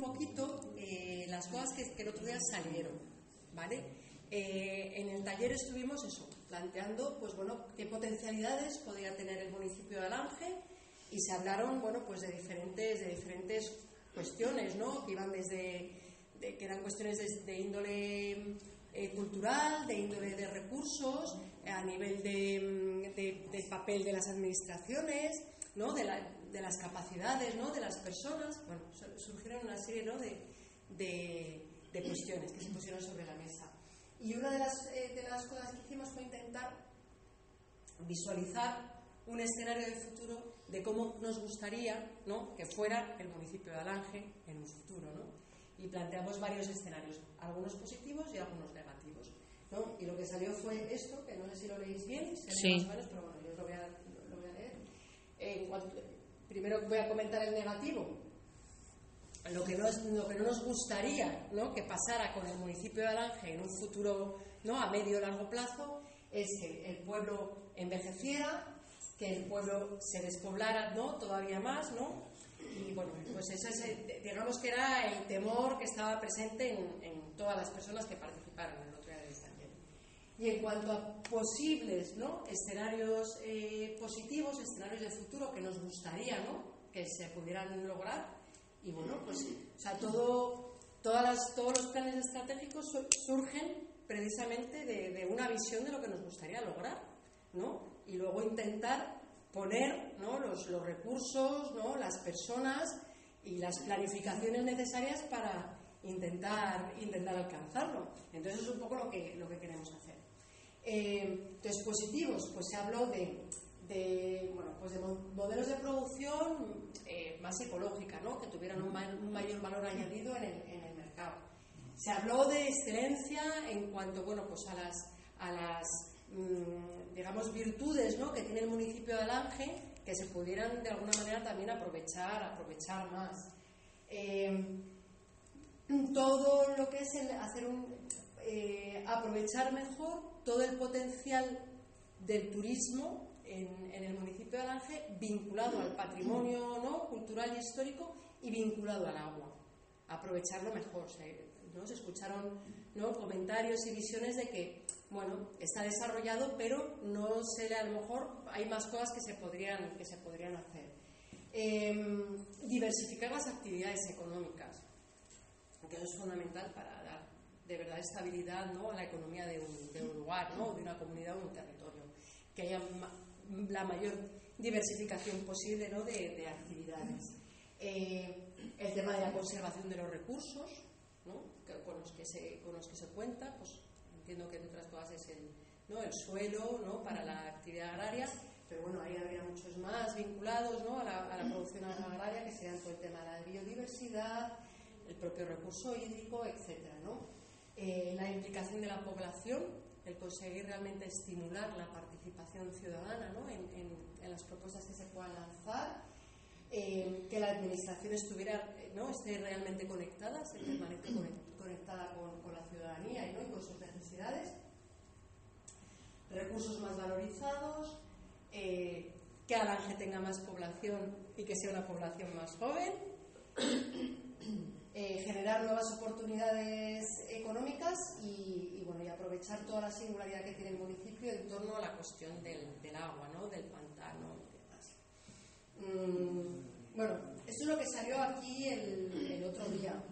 un poquito eh, las cosas que, que, el otro día salieron, ¿vale? Eh, en el taller estuvimos eso, planteando, pues bueno, qué potencialidades podría tener el municipio de Alange y se hablaron, bueno, pues de diferentes, de diferentes cuestiones, ¿no? Que iban desde, que eran cuestiones de, índole eh, cultural, de índole de recursos, a nivel de, del papel de las administraciones, ¿no? De la, de las capacidades ¿no? de las personas, bueno, surgieron una serie ¿no? de, de, cuestiones que se pusieron sobre la mesa. Y una de las, eh, de las cosas que hicimos fue intentar visualizar un escenario de futuro de cómo nos gustaría ¿no? que fuera el municipio de Alange en un futuro. ¿no? Y planteamos varios escenarios, algunos positivos y algunos negativos. ¿no? Y lo que salió fue esto, que no sé si lo leéis bien, sí. pero bueno, yo a, lo voy a primero voy a comentar el negativo. Lo que, no, nos gustaría ¿no? que pasara con el municipio de Alange en un futuro ¿no? a medio o largo plazo es que el pueblo envejeciera, que el pueblo se despoblara ¿no? todavía más, ¿no? Y bueno, pues eso es, digamos que era el temor que estaba presente en, en todas las personas que participaron en el otro día del taller. Y en cuanto a posibles ¿no? escenarios eh, positivos, escenarios de futuro que nos gustaría ¿no? que se pudieran lograr, y bueno, pues o sea, todo, todas las, todos los planes estratégicos surgen precisamente de, de, una visión de lo que nos gustaría lograr, ¿no? Y luego intentar poner ¿no? los, los recursos, ¿no? las personas y las planificaciones necesarias para intentar, intentar alcanzarlo. Entonces es un poco lo que, lo que queremos hacer. Eh, dispositivos, pues se habló de, bueno, pues de modelos de producción eh, más ecológica, ¿no? que tuvieran un, mayor valor añadido en el, en el, mercado. Se habló de excelencia en cuanto bueno, pues a las, a las mm, digamos, virtudes ¿no? que tiene el municipio de Alange que se pudieran de alguna manera también aprovechar, aprovechar más. Eh, es hacer eh, aprovechar mejor todo el potencial del turismo en, el municipio de Alange vinculado al patrimonio cultural y histórico y vinculado al agua. Aprovecharlo mejor. ¿no? se escucharon comentarios y visiones de que bueno, está desarrollado, pero no se a lo mejor hay más cosas que se podrían, que se podrían hacer. Em, diversificar las actividades económicas, que eso es fundamental para dar de verdad estabilidad ¿no? a la economía de un, lugar, ¿no? de una comunidad o un territorio. Que haya la mayor diversificación posible ¿no? de, actividades. Eh, el tema de la conservación de los recursos, ¿no? con, los que se, con los que se cuenta, pues entiendo que entre otras cosas es el, ¿no? el suelo ¿no? para la actividad agraria, pero bueno, ahí habría muchos más vinculados ¿no? a, la, a la producción agraria, que serían todo el tema de la biodiversidad, el propio recurso hídrico, etcétera, ¿no? Eh, la implicación de la población, el conseguir realmente estimular la participación ciudadana ¿no? en, las propuestas que se puedan lanzar, eh, que la administración estuviera, ¿no? esté realmente conectada, se permanezca conectada con, la ciudadanía y, con sus necesidades, recursos más valorizados, eh, que Alange tenga más población y que sea una población más joven. Generar nuevas oportunidades económicas y, bueno, y aprovechar toda la singularidad que tiene el municipio en torno a la cuestión del, agua, ¿no? del pantano y demás. Mm, bueno, esto es lo que salió aquí el, otro día.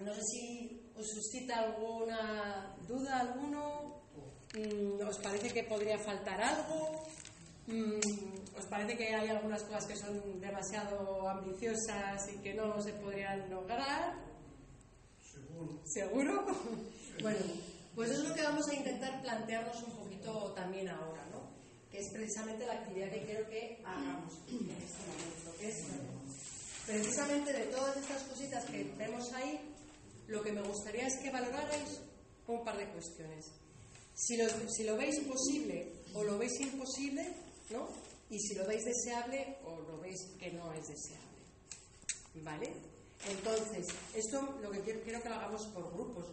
No sé si os suscita alguna duda, alguno. Mm, ¿Os parece que podría faltar algo? Mm, ¿Os parece que hay algunas cosas que son demasiado ambiciosas y que no se podrían lograr? Seguro. ¿Seguro? bueno, pues es lo que vamos a intentar plantearnos un poquito también ahora, ¿no? Que es precisamente la actividad que quiero que hagamos en este momento, que es precisamente de todas estas cositas que vemos ahí, lo que me gustaría es que valorarais un par de cuestiones. Si lo, si lo veis posible o lo veis imposible, ¿no? Y si lo veis deseable o lo veis que no es deseable. ¿Vale? Entonces, esto lo que quiero, quiero que lo hagamos por grupos.